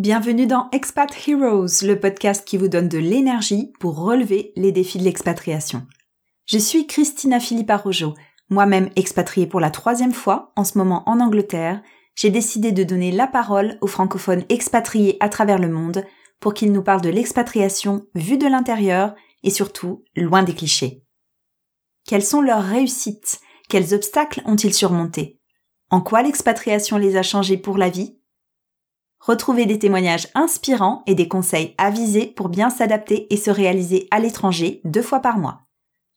Bienvenue dans Expat Heroes, le podcast qui vous donne de l'énergie pour relever les défis de l'expatriation. Je suis Christina Philippa Rojo, moi-même expatriée pour la troisième fois, en ce moment en Angleterre. J'ai décidé de donner la parole aux francophones expatriés à travers le monde pour qu'ils nous parlent de l'expatriation vue de l'intérieur et surtout loin des clichés. Quelles sont leurs réussites? Quels obstacles ont-ils surmontés? En quoi l'expatriation les a changés pour la vie? Retrouvez des témoignages inspirants et des conseils avisés pour bien s'adapter et se réaliser à l'étranger deux fois par mois.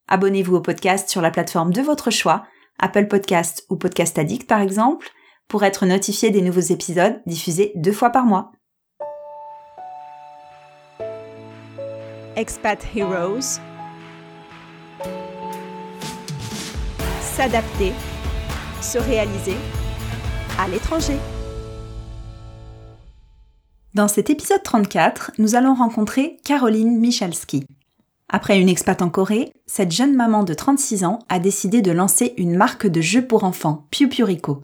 Abonnez-vous au podcast sur la plateforme de votre choix, Apple Podcast ou Podcast Addict par exemple, pour être notifié des nouveaux épisodes diffusés deux fois par mois. Expat Heroes S'adapter, se réaliser à l'étranger. Dans cet épisode 34, nous allons rencontrer Caroline Michalski. Après une expat en Corée, cette jeune maman de 36 ans a décidé de lancer une marque de jeux pour enfants, Piu Rico.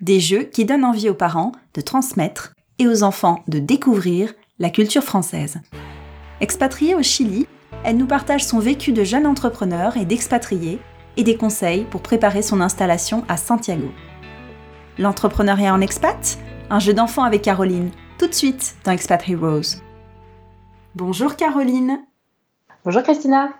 Des jeux qui donnent envie aux parents de transmettre et aux enfants de découvrir la culture française. Expatriée au Chili, elle nous partage son vécu de jeune entrepreneur et d'expatrié et des conseils pour préparer son installation à Santiago. L'entrepreneuriat en expat? Un jeu d'enfant avec Caroline, tout de suite dans Expat Heroes. Bonjour Caroline. Bonjour Christina.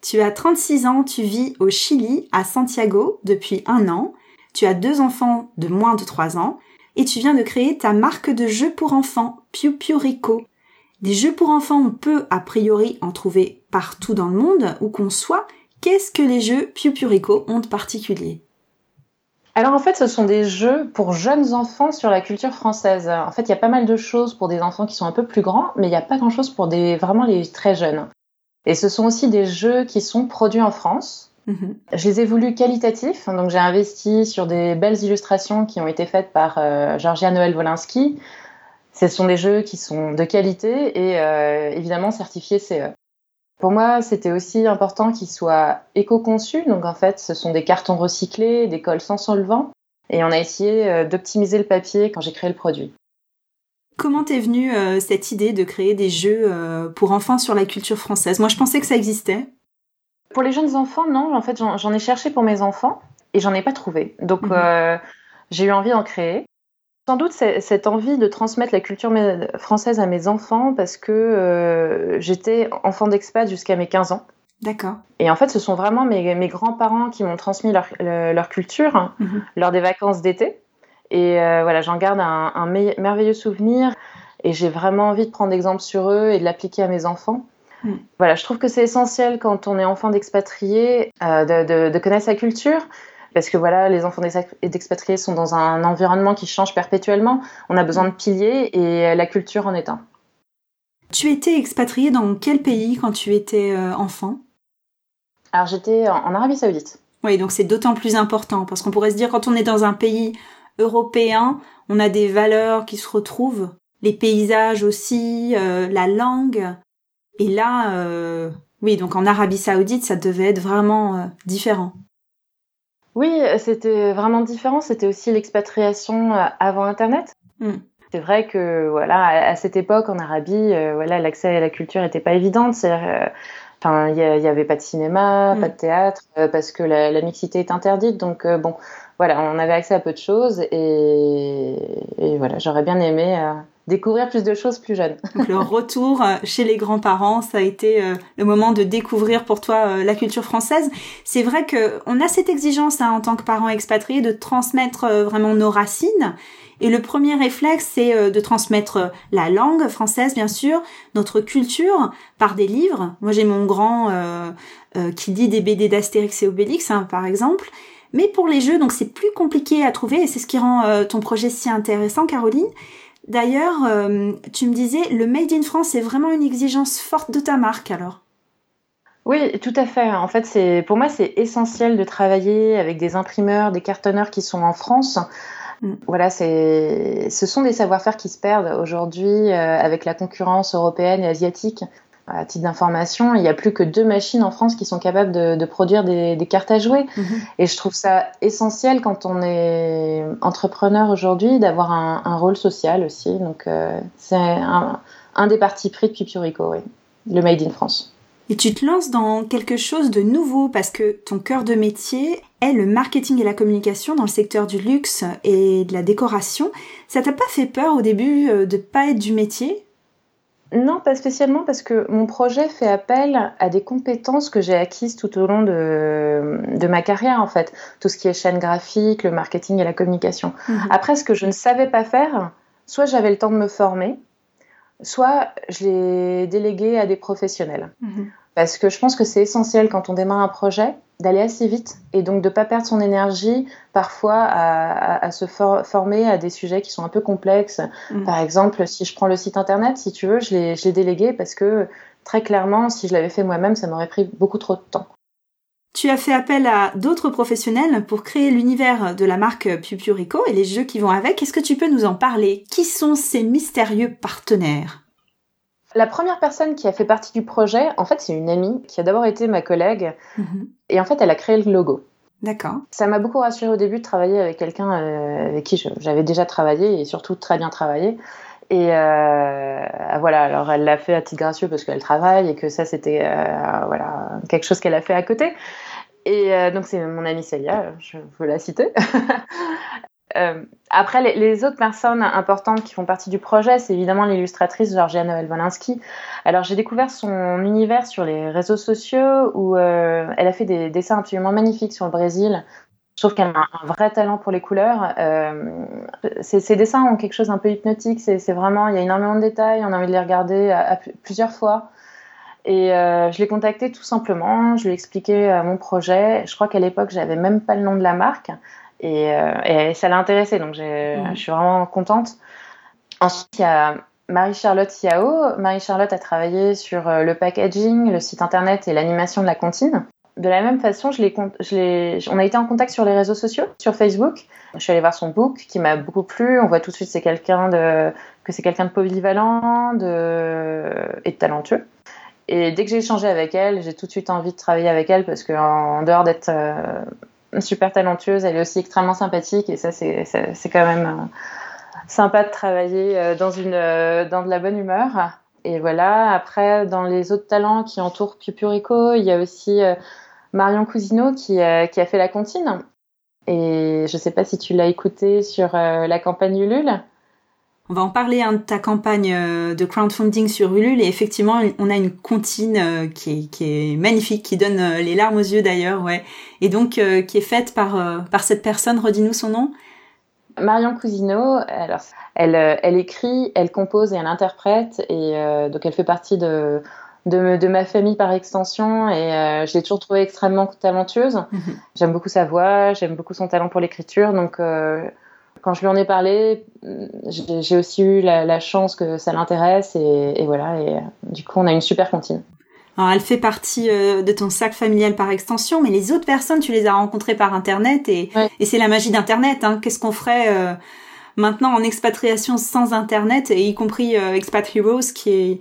Tu as 36 ans, tu vis au Chili, à Santiago, depuis un an. Tu as deux enfants de moins de 3 ans et tu viens de créer ta marque de jeux pour enfants, Piu Piu Rico. Des jeux pour enfants, on peut a priori en trouver partout dans le monde, où qu'on soit. Qu'est-ce que les jeux Piu Piu Rico ont de particulier? Alors en fait, ce sont des jeux pour jeunes enfants sur la culture française. En fait, il y a pas mal de choses pour des enfants qui sont un peu plus grands, mais il n'y a pas grand-chose pour des vraiment les très jeunes. Et ce sont aussi des jeux qui sont produits en France. Mhm. Je les ai voulus qualitatifs, donc j'ai investi sur des belles illustrations qui ont été faites par euh, Georgia Noël Wolinski. Ce sont des jeux qui sont de qualité et euh, évidemment certifiés CE. Pour moi, c'était aussi important qu'ils soient éco-conçus. Donc en fait, ce sont des cartons recyclés, des cols sans solvant. Et on a essayé euh, d'optimiser le papier quand j'ai créé le produit. Comment t'es venue euh, cette idée de créer des jeux euh, pour enfants sur la culture française? Moi, je pensais que ça existait. Pour les jeunes enfants, non. En fait, j'en ai cherché pour mes enfants et j'en ai pas trouvé. Donc, mhm. j'ai eu envie d'en créer. Sans doute cette envie de transmettre la culture française à mes enfants parce que euh, j'étais enfant d'expat jusqu'à mes 15 ans. D'accord. Et en fait, ce sont vraiment mes, grands-parents qui m'ont transmis leur, leur culture mhm. lors des vacances d'été. Et euh, voilà, j'en garde un, merveilleux souvenir et j'ai vraiment envie de prendre exemple sur eux et de l'appliquer à mes enfants. Mhm. Voilà, je trouve que c'est essentiel quand on est enfant d'expatrié euh, de, de, connaître sa culture parce que voilà, les enfants d'expatriés sont dans un environnement qui change perpétuellement. On a besoin de piliers et la culture en est un. Tu étais expatrié dans quel pays quand tu étais euh, enfant? Alors j'étais en Arabie Saoudite. Oui, donc c'est d'autant plus important parce qu'on pourrait se dire quand on est dans un pays européen, on a des valeurs qui se retrouvent, les paysages aussi, euh, la langue. Et là, euh, oui, donc en Arabie Saoudite, ça devait être vraiment différent. Oui, c'était vraiment différent. C'était aussi l'expatriation euh, avant Internet. Hmm. C'est vrai que voilà, à, cette époque en Arabie, euh, voilà, l'accès à la culture n'était pas évident. Euh, enfin, il n'y avait pas de cinéma, hmm. pas de théâtre, parce que la, mixité est interdite. Donc bon, voilà, on avait accès à peu de choses et, et voilà, j'aurais bien aimé découvrir plus de choses plus jeunes. Donc le retour euh, chez les grands-parents, ça a été euh, le moment de découvrir pour toi euh, la culture française. C'est vrai que on a cette exigence hein, en tant que parents expatriés de transmettre vraiment nos racines. Et le premier réflexe, c'est de transmettre la langue française, bien sûr, notre culture par des livres. Moi, j'ai mon grand qui dit des BD d'Astérix et Obélix, hein, par exemple. Mais pour les jeux, donc c'est plus compliqué à trouver, et c'est ce qui rend ton projet si intéressant, Caroline D'ailleurs, euh, tu me disais, le Made in France est vraiment une exigence forte de ta marque alors Oui, tout à fait. En fait, c'est pour moi, c'est essentiel de travailler avec des imprimeurs, des cartonneurs qui sont en France. Mm. Voilà, ce sont des savoir-faire qui se perdent aujourd'hui euh, avec la concurrence européenne et asiatique. À titre d'information, il n'y a plus que deux machines en France qui sont capables de, produire des, cartes à jouer. Mhm. Et je trouve ça essentiel quand on est entrepreneur aujourd'hui d'avoir un, rôle social aussi. Donc euh, c'est un, des partis pris de Pipurico, oui. le Made in France. Et tu te lances dans quelque chose de nouveau parce que ton cœur de métier est le marketing et la communication dans le secteur du luxe et de la décoration. Ça t'a pas fait peur au début euh, de pas être du métier? Non, pas spécialement parce que mon projet fait appel à des compétences que j'ai acquises tout au long de, ma carrière en fait. Tout ce qui est chaîne graphique, le marketing et la communication. Mhm. Après, ce que je ne savais pas faire, soit j'avais le temps de me former, soit je l'ai délégué à des professionnels. Mhm. Parce que je pense que c'est essentiel quand on démarre un projet d'aller assez vite et donc de ne pas perdre son énergie parfois à, se former à des sujets qui sont un peu complexes. Mm. Par exemple, si je prends le site internet, si tu veux, je l'ai délégué parce que très clairement, si je l'avais fait moi-même, ça m'aurait pris beaucoup trop de temps. Tu as fait appel à d'autres professionnels pour créer l'univers de la marque Pupurico et les jeux qui vont avec. Est-ce que tu peux nous en parler? Qui sont ces mystérieux partenaires? La première personne qui a fait partie du projet, en fait, c'est une amie qui a d'abord été ma collègue. Mhm. Et en fait, elle a créé le logo. D'accord. Ça m'a beaucoup rassuré au début de travailler avec quelqu'un euh, avec qui j'avais déjà travaillé et surtout très bien travaillé. Et euh, voilà, alors elle l'a fait à titre gracieux parce qu'elle travaille et que ça c'était euh, voilà quelque chose qu'elle a fait à côté. Et donc c'est mon amie Célia, je veux la citer. Euh, après, les, autres personnes importantes qui font partie du projet, c'est évidemment l'illustratrice Georgia Noël Wolinski. Alors, j'ai découvert son univers sur les réseaux sociaux où euh, elle a fait des dessins absolument magnifiques sur le Brésil. Trouve qu'elle a un, vrai talent pour les couleurs. Euh, ces, dessins ont quelque chose d'un peu hypnotique. C'est vraiment, il y a énormément de détails. On a envie de les regarder plusieurs fois. Et je l'ai contactée tout simplement. Je lui ai expliqué mon projet. Je crois qu'à l'époque, j'avais même pas le nom de la marque. Euh, et, ça l'a intéressée, donc mmh. je suis vraiment contente. Ensuite, il y a Marie-Charlotte Yao. Marie-Charlotte a travaillé sur euh, le packaging, le site internet et l'animation de la comptine. De la même façon, je je on a été en contact sur les réseaux sociaux, sur Facebook. Je suis allée voir son book qui m'a beaucoup plu. On voit tout de suite c'est quelqu'un de, que c'est quelqu'un de polyvalent de, et de talentueux. Et dès que j'ai échangé avec elle, j'ai tout de suite envie de travailler avec elle parce qu'en dehors d'être euh, super talentueuse, elle est aussi extrêmement sympathique et ça c'est quand même euh, sympa de travailler euh, dans une euh, dans de la bonne humeur. Et voilà, après dans les autres talents qui entourent Pupurico, il y a aussi Marion Cousineau qui, qui a fait la comptine. Et je sais pas si tu l'as écouté sur la campagne Ulule. On va en parler hein, de ta campagne euh, de crowdfunding sur Ulule et effectivement on a une comptine euh, qui, est, magnifique, qui donne euh, les larmes aux yeux d'ailleurs, ouais, et donc qui est faite par par cette personne. Redis-nous son nom. Marion Cousineau, alors elle, elle écrit, elle compose et elle interprète et donc elle fait partie de de, ma famille par extension et je l'ai toujours trouvée extrêmement talentueuse. Mhm. J'aime beaucoup sa voix, j'aime beaucoup son talent pour l'écriture, donc quand je lui en ai parlé, j'ai aussi eu la, chance que ça l'intéresse et, voilà. Et du coup, on a une super comptine. Alors, elle fait partie euh, de ton sac familial par extension, mais les autres personnes, tu les as rencontrées par Internet et, c'est la magie d'Internet. Hein. Qu'est-ce qu'on ferait euh, maintenant en expatriation sans Internet, et y compris euh, Expat Heroes, qui est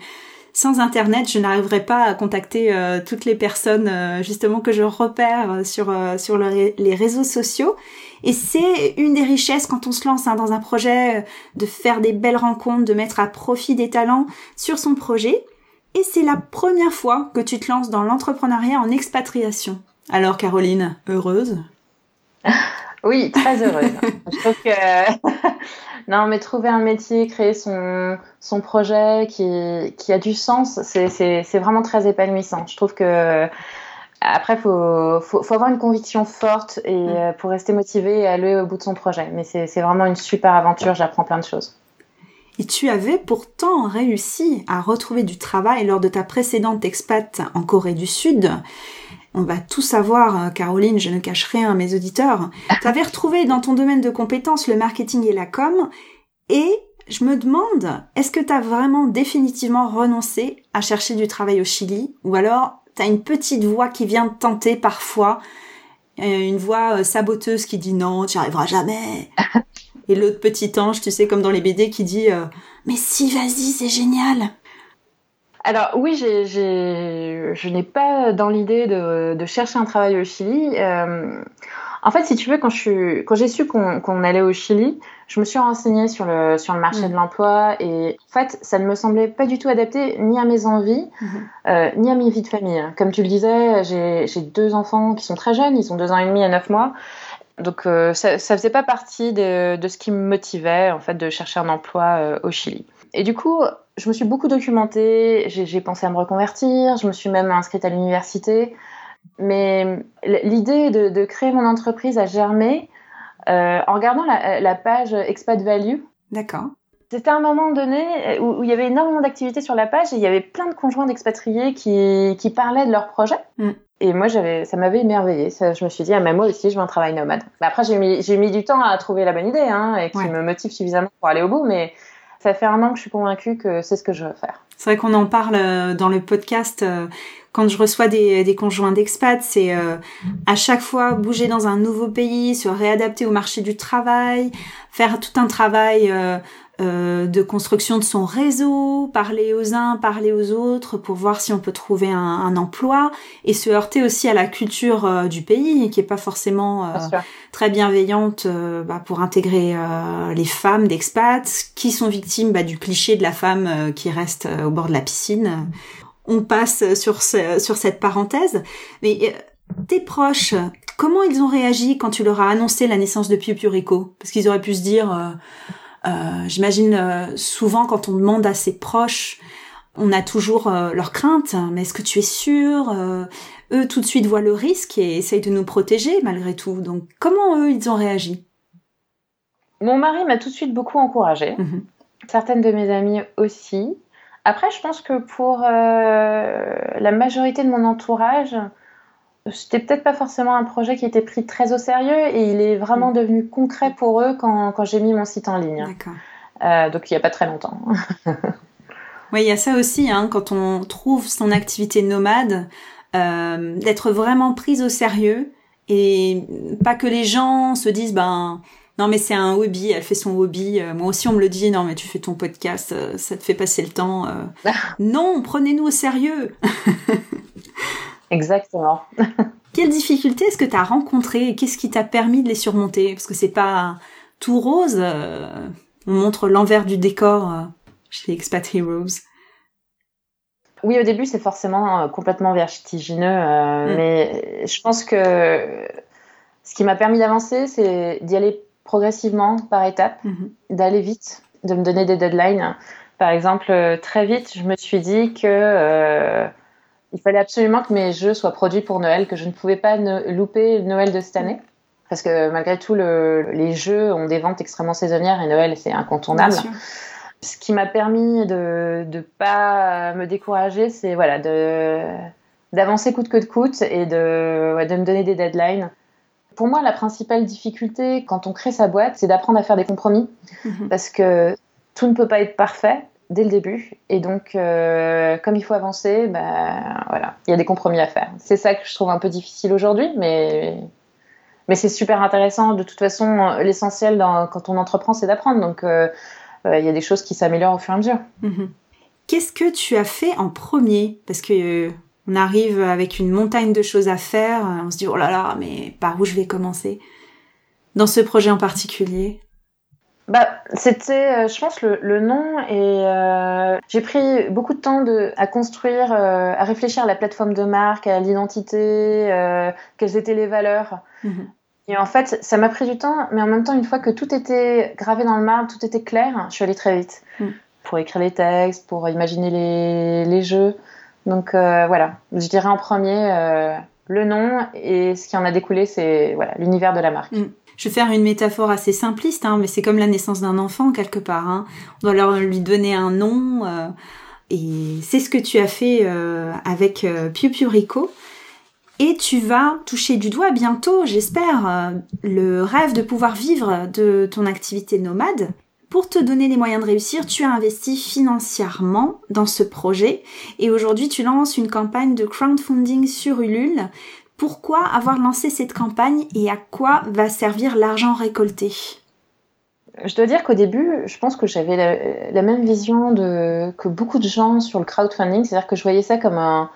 sans Internet, je n'arriverais pas à contacter toutes les personnes justement que je repère sur sur les réseaux sociaux. Et c'est une des richesses quand on se lance hein, dans un projet, euh, de faire des belles rencontres, de mettre à profit des talents sur son projet. Et c'est la première fois que tu te lances dans l'entrepreneuriat en expatriation. Alors Caroline, heureuse? Oui, très heureuse. Je trouve que non, mais trouver un métier, créer son, son projet qui, qui a du sens, c'est vraiment très épanouissant. Je trouve que après, il faut, faut, faut, avoir une conviction forte et, mm. euh, pour rester motivé et aller au bout de son projet. Mais c'est vraiment une super aventure, j'apprends plein de choses. Et tu avais pourtant réussi à retrouver du travail lors de ta précédente expat en Corée du Sud. On va tout savoir, euh, Caroline, je ne cache rien à mes auditeurs. Tu avais retrouvé dans ton domaine de compétences le marketing et la com. Et je me demande, est-ce que tu as vraiment définitivement renoncé à chercher du travail au Chili Ou alors t'as une petite voix qui vient te tenter parfois, une voix euh, saboteuse qui dit non, tu n'y arriveras jamais. Et l'autre petit ange, tu sais, comme dans les BD, qui dit euh, mais si, vas-y, c'est génial. Alors oui, j'ai, je n'ai pas dans l'idée de, de, chercher un travail au Chili. Euh, en fait, si tu veux, quand j'ai su qu'on allait au Chili, je me suis renseignée sur le sur le marché mm. de l'emploi et en fait, ça ne me semblait pas du tout adapté ni à mes envies, mm-hmm. euh, ni à mes vies de famille. Comme tu le disais, j'ai deux enfants qui sont très jeunes, ils ont deux ans et demi et neuf mois. Donc euh, ça, ça faisait pas partie de, de, ce qui me motivait en fait de chercher un emploi euh, au Chili. Et du coup, je me suis beaucoup documentée, j'ai pensé à me reconvertir, je me suis même inscrite à l'université. Mais l'idée de, créer mon entreprise a germé euh, en regardant la, page Expat Value. D'accord. C'était un moment donné où, il y avait énormément d'activités sur la page et il y avait plein de conjoints d'expatriés qui, qui, parlaient de leurs projets. Mm. Et moi, ça m'avait émerveillé. je me suis dit, ah, mais moi aussi, je veux un travail nomade. Bah, après, j'ai mis, j'ai mis du temps à trouver la bonne idée hein, et qui me motive suffisamment pour aller au bout, mais ça fait un an que je suis convaincue que c'est ce que je veux faire. C'est vrai qu'on en parle euh, dans le podcast euh, quand je reçois des, conjoints d'expats, c'est euh, à chaque fois bouger dans un nouveau pays, se réadapter au marché du travail, faire tout un travail de construction de son réseau, parler aux uns, parler aux autres pour voir si on peut trouver un, emploi et se heurter aussi à la culture euh, du pays qui est pas forcément euh, très bienveillante bah, pour intégrer les femmes d'expats qui sont victimes bah, du cliché de la femme qui reste au bord de la piscine. On passe sur, sur cette parenthèse, mais tes proches, comment ils ont réagi quand tu leur as annoncé la naissance de Piu Rico Parce qu'ils auraient pu se dire euh, j'imagine euh, souvent quand on demande à ses proches, on a toujours euh, leurs craintes, mais est-ce que tu es sûr Eux tout de suite voient le risque et essayent de nous protéger malgré tout? Donc comment eux ils ont réagi? Mon mari m'a tout de suite beaucoup encouragée. Mhm. Certaines de mes amies aussi. Après, je pense que pour la majorité de mon entourage, c'était peut-être pas forcément un projet qui était pris très au sérieux et il est vraiment mm. devenu concret pour eux quand, quand j'ai mis mon site en ligne. Euh, donc il n'y a pas très longtemps. oui, il y a ça aussi, hein, quand on trouve son activité nomade, euh, d'être vraiment prise au sérieux et pas que les gens se disent ben non mais c'est un hobby, elle fait son hobby. Euh, moi aussi on me le dit non mais tu fais ton podcast, ça te fait passer le temps. Non, prenez-nous au sérieux. Exactement. Quelles difficultés est-ce que tu as rencontrées et qu'est-ce qui t'a permis de les surmonter? Parce que c'est pas tout rose. Euh, on montre l'envers du décor euh, chez Expat Heroes. Oui, au début, c'est forcément euh, complètement vertigineux, mm. mais je pense que ce qui m'a permis d'avancer, c'est d'y aller progressivement, par étapes, mm-hmm. d'aller vite, de me donner des deadlines. Par exemple, très vite, je me suis dit que il fallait absolument que mes jeux soient produits pour Noël, que je ne pouvais pas louper Noël de cette année. Parce que malgré tout, le, les jeux ont des ventes extrêmement saisonnières et Noël, c'est incontournable. Ce qui m'a permis de ne pas me décourager, c'est voilà, d'avancer coûte que coûte et de, de me donner des deadlines. Pour moi, la principale difficulté quand on crée sa boîte, c'est d'apprendre à faire des compromis. Mhm. Parce que tout ne peut pas être parfait dès le début. Et donc, euh, comme il faut avancer, ben, voilà, il y a des compromis à faire. C'est ça que je trouve un peu difficile aujourd'hui, mais, mais c'est super intéressant. De toute façon, l'essentiel quand on entreprend, c'est d'apprendre. Donc, euh, euh, il y a des choses qui s'améliorent au fur et à mesure. Mhm. Qu'est-ce que tu as fait en premier? Parce que on arrive avec une montagne de choses à faire. On se dit, oh là là, mais par où je vais commencer? Dans ce projet en particulier? Bah, c'était, euh, je pense, le, le nom et euh, j'ai pris beaucoup de temps de, à construire, euh, à réfléchir à la plateforme de marque, à l'identité, euh, quelles étaient les valeurs. Mhm. Et en fait, ça m'a pris du temps, mais en même temps, une fois que tout était gravé dans le marbre, tout était clair, je suis allée très vite mhm. pour écrire les textes, pour imaginer les, les jeux. Donc voilà, je dirais en premier le nom et ce qui en a découlé, c'est voilà l'univers de la marque. Mhm je vais faire une métaphore assez simpliste, hein, mais c'est comme la naissance d'un enfant quelque part. Hein. On doit leur lui donner un nom. Euh, et c'est ce que tu as fait euh, avec euh, Piu Piu Rico. Et tu vas toucher du doigt bientôt, j'espère, euh, le rêve de pouvoir vivre de ton activité nomade. Pour te donner les moyens de réussir, tu as investi financièrement dans ce projet et aujourd'hui tu lances une campagne de crowdfunding sur Ulule pourquoi avoir lancé cette campagne et à quoi va servir l'argent récolté? Je dois dire qu'au début, je pense que j'avais la, même vision que beaucoup de gens sur le crowdfunding, c'est-à-dire que je voyais ça comme un,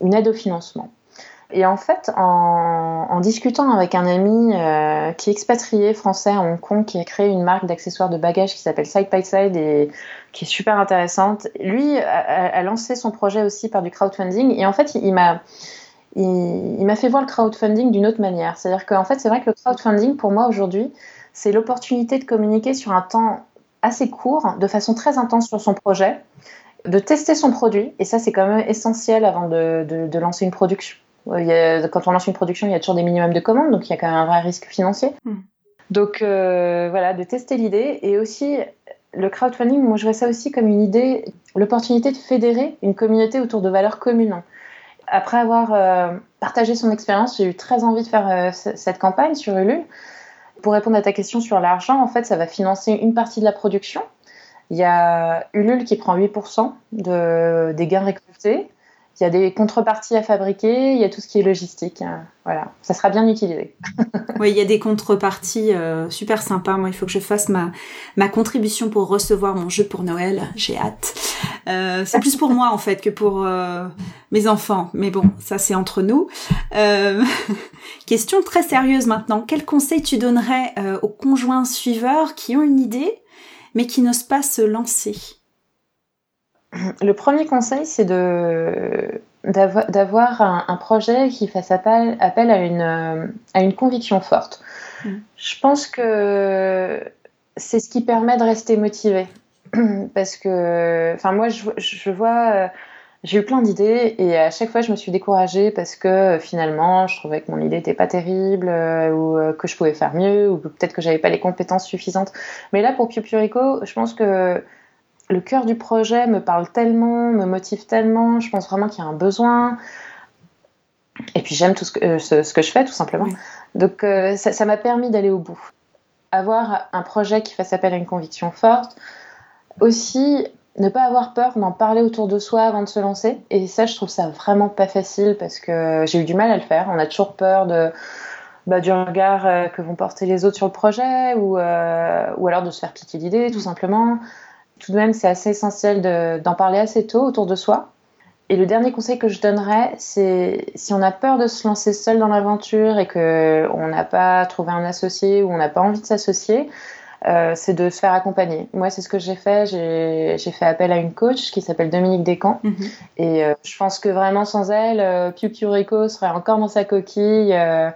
une aide au financement. Et en fait, en, discutant avec un ami euh, qui est expatrié français à Hong Kong, qui a créé une marque d'accessoires de bagages qui s'appelle Side by Side et qui est super intéressante, lui a, lancé son projet aussi par du crowdfunding. Et en fait, il m'a il, m'a fait voir le crowdfunding d'une autre manière. C'est-à-dire qu'en fait, c'est vrai que le crowdfunding, pour moi aujourd'hui, c'est l'opportunité de communiquer sur un temps assez court, de façon très intense sur son projet, de tester son produit, et ça c'est quand même essentiel avant de, de, lancer une production. quand on lance une production, il y a toujours des minimums de commandes, donc il y a quand même un vrai risque financier. Hmm. Donc euh, voilà, de tester l'idée, et aussi le crowdfunding, moi je vois ça aussi comme une idée, l'opportunité de fédérer une communauté autour de valeurs communes. Après avoir euh, partagé son expérience, j'ai eu très envie de faire euh, cette campagne sur Ulule. Pour répondre à ta question sur l'argent, en fait, ça va financer une partie de la production. Il y a Ulule qui prend 8% de, des gains récoltés. Il y a des contreparties à fabriquer, il y a tout ce qui est logistique. Hein. Voilà, ça sera bien utilisé. oui, il y a des contreparties euh, super sympas. Moi, il faut que je fasse ma, ma contribution pour recevoir mon jeu pour Noël. J'ai hâte. Euh, c'est plus pour moi en fait que pour euh, mes enfants. Mais bon, ça c'est entre nous. Question très sérieuse maintenant. Quel conseil tu donnerais aux conjoints suiveurs qui ont une idée mais qui n'osent pas se lancer? Le premier conseil, c'est de d'avoir un, projet qui fasse appel, appel à, une, euh, à une conviction forte. Mm. Je pense que c'est ce qui permet de rester motivé. Parce que, enfin, moi, je, je vois, euh, j'ai eu plein d'idées et à chaque fois, je me suis découragée parce que finalement, je trouvais que mon idée n'était pas terrible euh, ou que je pouvais faire mieux ou peut-être que j'avais pas les compétences suffisantes. Mais là, pour Pio Purico, je pense que le cœur du projet me parle tellement, me motive tellement, je pense vraiment qu'il y a un besoin. Et puis j'aime tout ce que, euh, ce, que, je fais, tout simplement. Donc euh, ça m'a permis d'aller au bout. Avoir un projet qui fasse appel à une conviction forte. Aussi, ne pas avoir peur d'en parler autour de soi avant de se lancer. Et ça, je trouve ça vraiment pas facile parce que j'ai eu du mal à le faire. On a toujours peur de, bah, du regard euh, que vont porter les autres sur le projet ou, ou alors de se faire piquer l'idée, tout simplement tout de même, c'est assez essentiel d'en parler assez tôt autour de soi. Et le dernier conseil que je donnerais, c'est si on a peur de se lancer seul dans l'aventure et qu'on n'a pas trouvé un associé ou on n'a pas envie de s'associer, euh, c'est de se faire accompagner. Moi, c'est ce que j'ai fait. J'ai fait appel à une coach qui s'appelle Dominique Descamps. Mhm. Et euh, je pense que vraiment sans elle, euh, Piu Piu Rico serait encore dans sa coquille. Euh.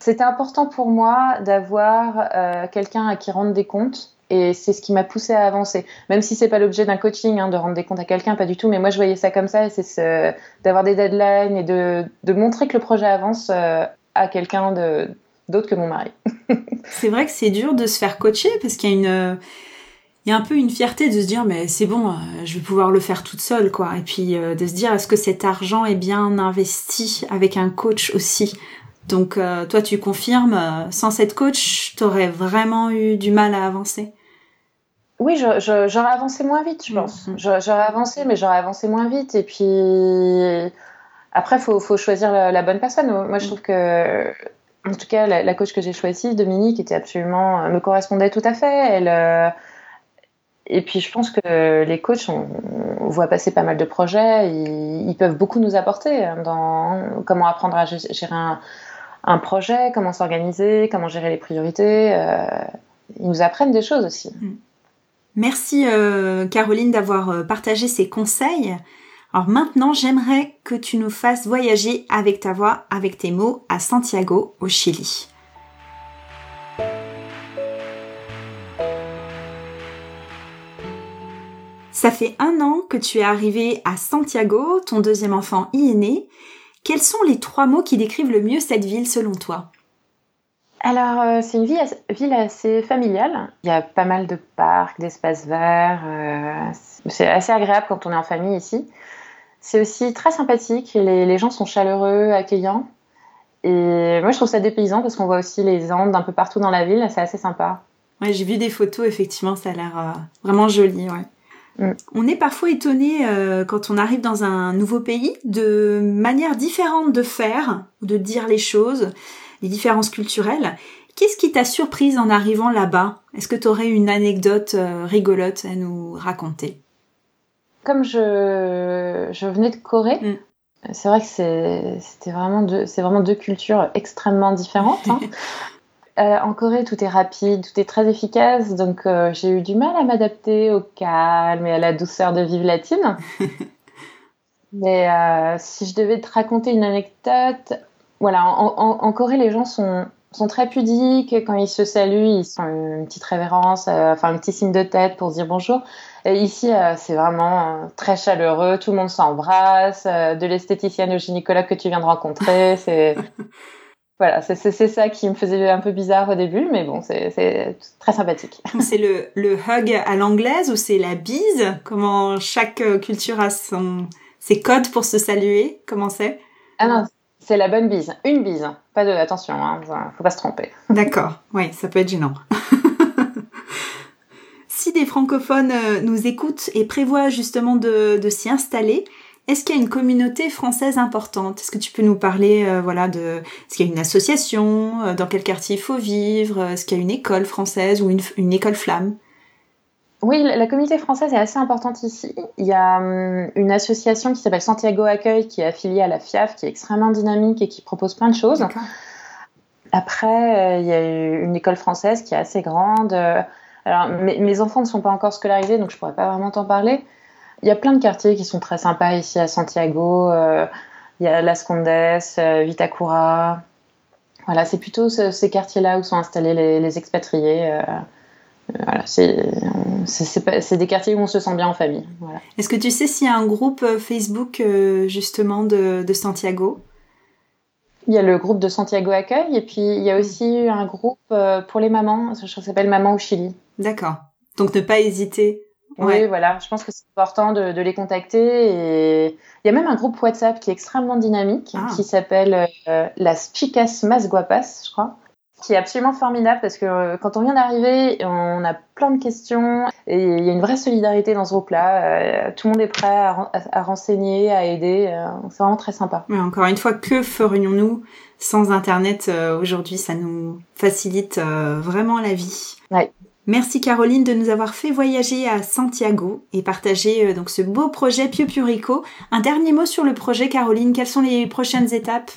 C'était important pour moi d'avoir quelqu'un à qui rendre des comptes et c'est ce qui m'a poussé à avancer. Même si c'est pas l'objet d'un coaching, hein, de rendre des comptes à quelqu'un, pas du tout. Mais moi, je voyais ça comme ça, c'est ce, d'avoir des deadlines et de, montrer que le projet avance euh, à quelqu'un d'autre que mon mari. c'est vrai que c'est dur de se faire coacher parce qu'il y a une, il y a un peu une fierté de se dire mais c'est bon, euh, je vais pouvoir le faire toute seule quoi. Et puis euh, de se dire est-ce que cet argent est bien investi avec un coach aussi? Donc toi tu confirmes, sans cette coach, t'aurais vraiment eu du mal à avancer? Oui, j'aurais avancé moins vite, je pense. Mm. J'aurais avancé, mais j'aurais avancé moins vite. Et puis, après, il faut, choisir la, bonne personne. Moi, je mm. trouve que, en tout cas, la, coach que j'ai choisie, Dominique, était absolument, me correspondait tout à fait. Elle, euh, et puis, je pense que les coachs, on, voit passer pas mal de projets. Ils, peuvent beaucoup nous apporter dans comment apprendre à gérer un, projet, comment s'organiser, comment gérer les priorités. Euh, ils nous apprennent des choses aussi. Mm. Merci euh, Caroline d'avoir euh, partagé ces conseils. Alors maintenant, j'aimerais que tu nous fasses voyager avec ta voix, avec tes mots, à Santiago, au Chili. Ça fait un an que tu es arrivé à Santiago, ton deuxième enfant y est né. Quels sont les trois mots qui décrivent le mieux cette ville selon toi? Alors, euh, c'est une ville assez familiale. Il y a pas mal de parcs, d'espaces verts. Euh, c'est assez agréable quand on est en famille ici. C'est aussi très sympathique. Les, les, gens sont chaleureux, accueillants. Et moi, je trouve ça dépaysant parce qu'on voit aussi les Andes un peu partout dans la ville. C'est assez sympa. Ouais, j'ai vu des photos. Effectivement, ça a l'air euh, vraiment joli. Ouais. Mm. On est parfois étonné quand on arrive dans un nouveau pays de manière différente de faire ou de dire les choses les différences culturelles. Qu'est-ce qui t'a surprise en arrivant là-bas? Est-ce que tu aurais une anecdote euh, rigolote à nous raconter? Comme je, je venais de Corée, mm. c'est vrai que c'était vraiment deux, c'est vraiment deux cultures extrêmement différentes. Hein. Euh, en Corée, tout est rapide, tout est très efficace, donc euh, j'ai eu du mal à m'adapter au calme et à la douceur de vivre latine. Mais si je devais te raconter une anecdote, voilà, en Corée, les gens sont sont très pudiques. Quand ils se saluent, ils font une petite révérence, euh, enfin un petit signe de tête pour dire bonjour. Et ici, euh, c'est vraiment euh, très chaleureux. Tout le monde s'embrasse. de l'esthéticienne au gynécologue que tu viens de rencontrer. C'est voilà, c'est ça qui me faisait un peu bizarre au début, mais bon, c'est très sympathique. C'est le, le hug à l'anglaise ou c'est la bise? Comment chaque culture a son, ses codes pour se saluer? Comment c'est? Ah non, c'est la bonne bise. Une bise. Pas de. Attention, hein, faut pas se tromper. D'accord. Oui, ça peut être gênant. si des francophones euh, nous écoutent et prévoient justement de, s'y installer, est-ce qu'il y a une communauté française importante? Est-ce que tu peux nous parler, euh, voilà, de est-ce qu'il y a une association euh, Dans quel quartier il faut vivre Est-ce qu'il y a une école française ou une école flamme? Oui, la communauté française est assez importante ici. Il y a hum, une association qui s'appelle Santiago Accueil qui est affiliée à la FIAF, qui est extrêmement dynamique et qui propose plein de choses. Après, euh, il y a une école française qui est assez grande. Alors, mes, enfants ne sont pas encore scolarisés, donc je pourrais pas vraiment t'en parler. Il y a plein de quartiers qui sont très sympas ici à Santiago. Euh, il y a Las Condes, euh, Vitacura. Voilà, c'est plutôt ces quartiers-là où sont installés les, expatriés. Voilà, c'est des quartiers où on se sent bien en famille. Est-ce que tu sais s'il y a un groupe euh, Facebook euh, justement de, Santiago? Il y a le groupe de Santiago Accueil et puis il y a aussi un groupe euh, pour les mamans, ça s'appelle Maman au Chili. D'accord. Donc ne pas hésiter. Oui, voilà. Je pense que c'est important de, les contacter. Et il y a même un groupe WhatsApp qui est extrêmement dynamique, ah. qui s'appelle Las Chicas Más Guapas, je crois qui est absolument formidable parce que euh, quand on vient d'arriver, on a plein de questions et il y a une vraie solidarité dans ce groupe-là. Euh, tout le monde est prêt à, renseigner, à aider. Euh, c'est vraiment très sympa. Mais encore une fois, que ferions-nous sans Internet aujourd'hui? Ça nous facilite vraiment la vie. Merci Caroline de nous avoir fait voyager à Santiago et partager donc ce beau projet Pio Rico. Un dernier mot sur le projet Caroline, quelles sont les prochaines étapes?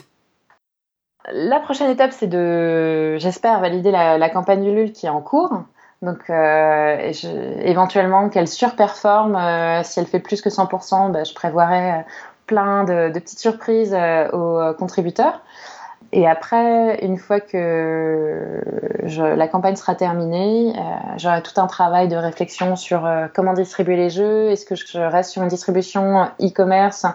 La prochaine étape, c'est de, j'espère, valider la, campagne Ulule qui est en cours. Donc, euh, éventuellement qu'elle surperforme. Euh, si elle fait plus que 100%, bah, je prévoirai euh, plein de, petites surprises aux contributeurs. Et après, une fois que la campagne sera terminée, j'aurai tout un travail de réflexion sur comment distribuer les jeux. Est-ce que je reste sur une distribution e-commerce euh,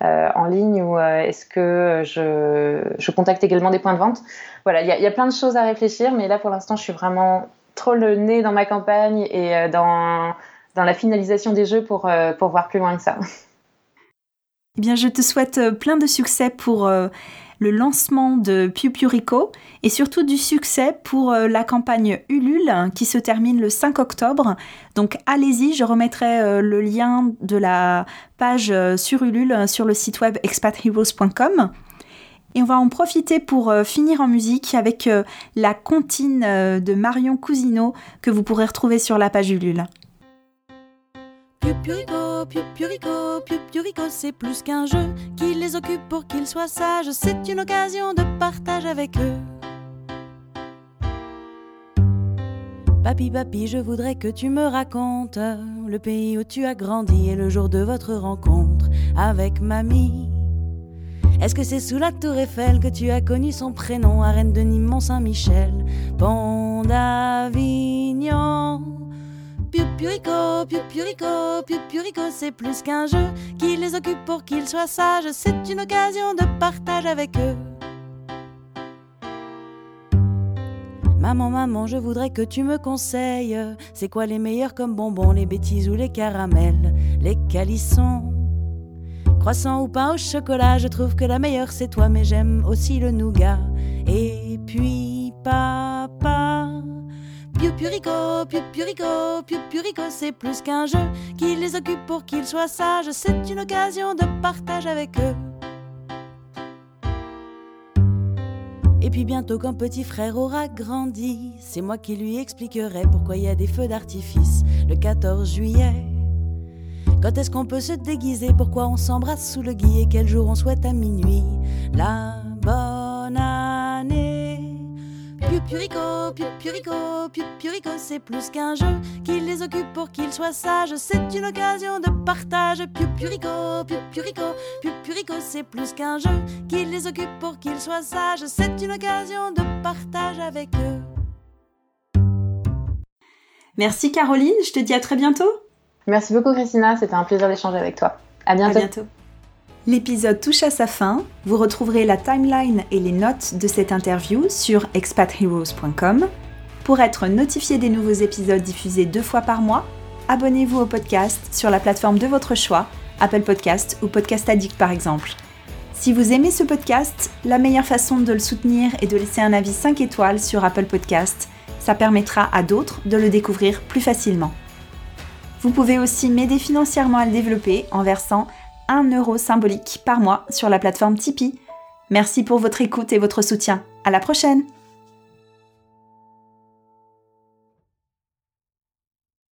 en ligne ou euh, est-ce que je, je, contacte également des points de vente Voilà, il y, y, a plein de choses à réfléchir, mais là pour l'instant, je suis vraiment trop le nez dans ma campagne et euh, dans, dans la finalisation des jeux pour, pour voir plus loin que ça. Eh bien, je te souhaite plein de succès pour le lancement de Piu Rico et surtout du succès pour euh, la campagne Ulule qui se termine le 5 octobre. Donc allez-y, je remettrai euh, le lien de la page euh, sur Ulule sur le site web expatheroes.com. Et on va en profiter pour finir en musique avec la comptine de Marion Cousineau que vous pourrez retrouver sur la page Ulule. Pupurico, Pupurico, Pupurico, c'est plus qu'un jeu qui les occupe pour qu'ils soient sages. C'est une occasion de partage avec eux. Papi, papi, je voudrais que tu me racontes le pays où tu as grandi et le jour de votre rencontre avec mamie. Est-ce que c'est sous la tour Eiffel que tu as connu son prénom à de Nîmes, Mont-Saint-Michel, Pont d'Avignon? Pupurico, Pupurico, Pupurico, c'est plus qu'un jeu qui les occupe pour qu'ils soient sages. C'est une occasion de partage avec eux. Maman, maman, je voudrais que tu me conseilles. C'est quoi les meilleurs comme bonbons, les bêtises ou les caramels, les calissons? Croissant ou pain au chocolat, je trouve que la meilleure c'est toi, mais j'aime aussi le nougat. Et puis, papa. Pupurico, Pupurico, Pupurico, c'est plus qu'un jeu qui les occupe pour qu'ils soient sages. C'est une occasion de partage avec eux. Et puis bientôt quand petit frère aura grandi, c'est moi qui lui expliquerai pourquoi il y a des feux d'artifice le 14 juillet. Quand est-ce qu'on peut se déguiser? Pourquoi on s'embrasse sous le gui? Et quel jour on souhaite à minuit? La Pupurico, pupurico, pupurico, c'est plus qu'un jeu qui les occupe pour qu'ils soient sages. C'est une occasion de partage. Pupurico, pupurico, pupurico, c'est plus qu'un jeu qui les occupe pour qu'ils soient sages. C'est une occasion de partage avec eux. Merci Caroline, je te dis à très bientôt. Merci beaucoup Christina, c'était un plaisir d'échanger avec toi. À bientôt. À bientôt. L'épisode touche à sa fin. Vous retrouverez la timeline et les notes de cette interview sur expatheroes.com. Pour être notifié des nouveaux épisodes diffusés deux fois par mois, abonnez-vous au podcast sur la plateforme de votre choix, Apple Podcast ou Podcast Addict par exemple. Si vous aimez ce podcast, la meilleure façon de le soutenir est de laisser un avis 5 étoiles sur Apple Podcast. Ça permettra à d'autres de le découvrir plus facilement. Vous pouvez aussi m'aider financièrement à le développer en versant 1 euro symbolique par mois sur la plateforme Tipeee. Merci pour votre écoute et votre soutien. À la prochaine!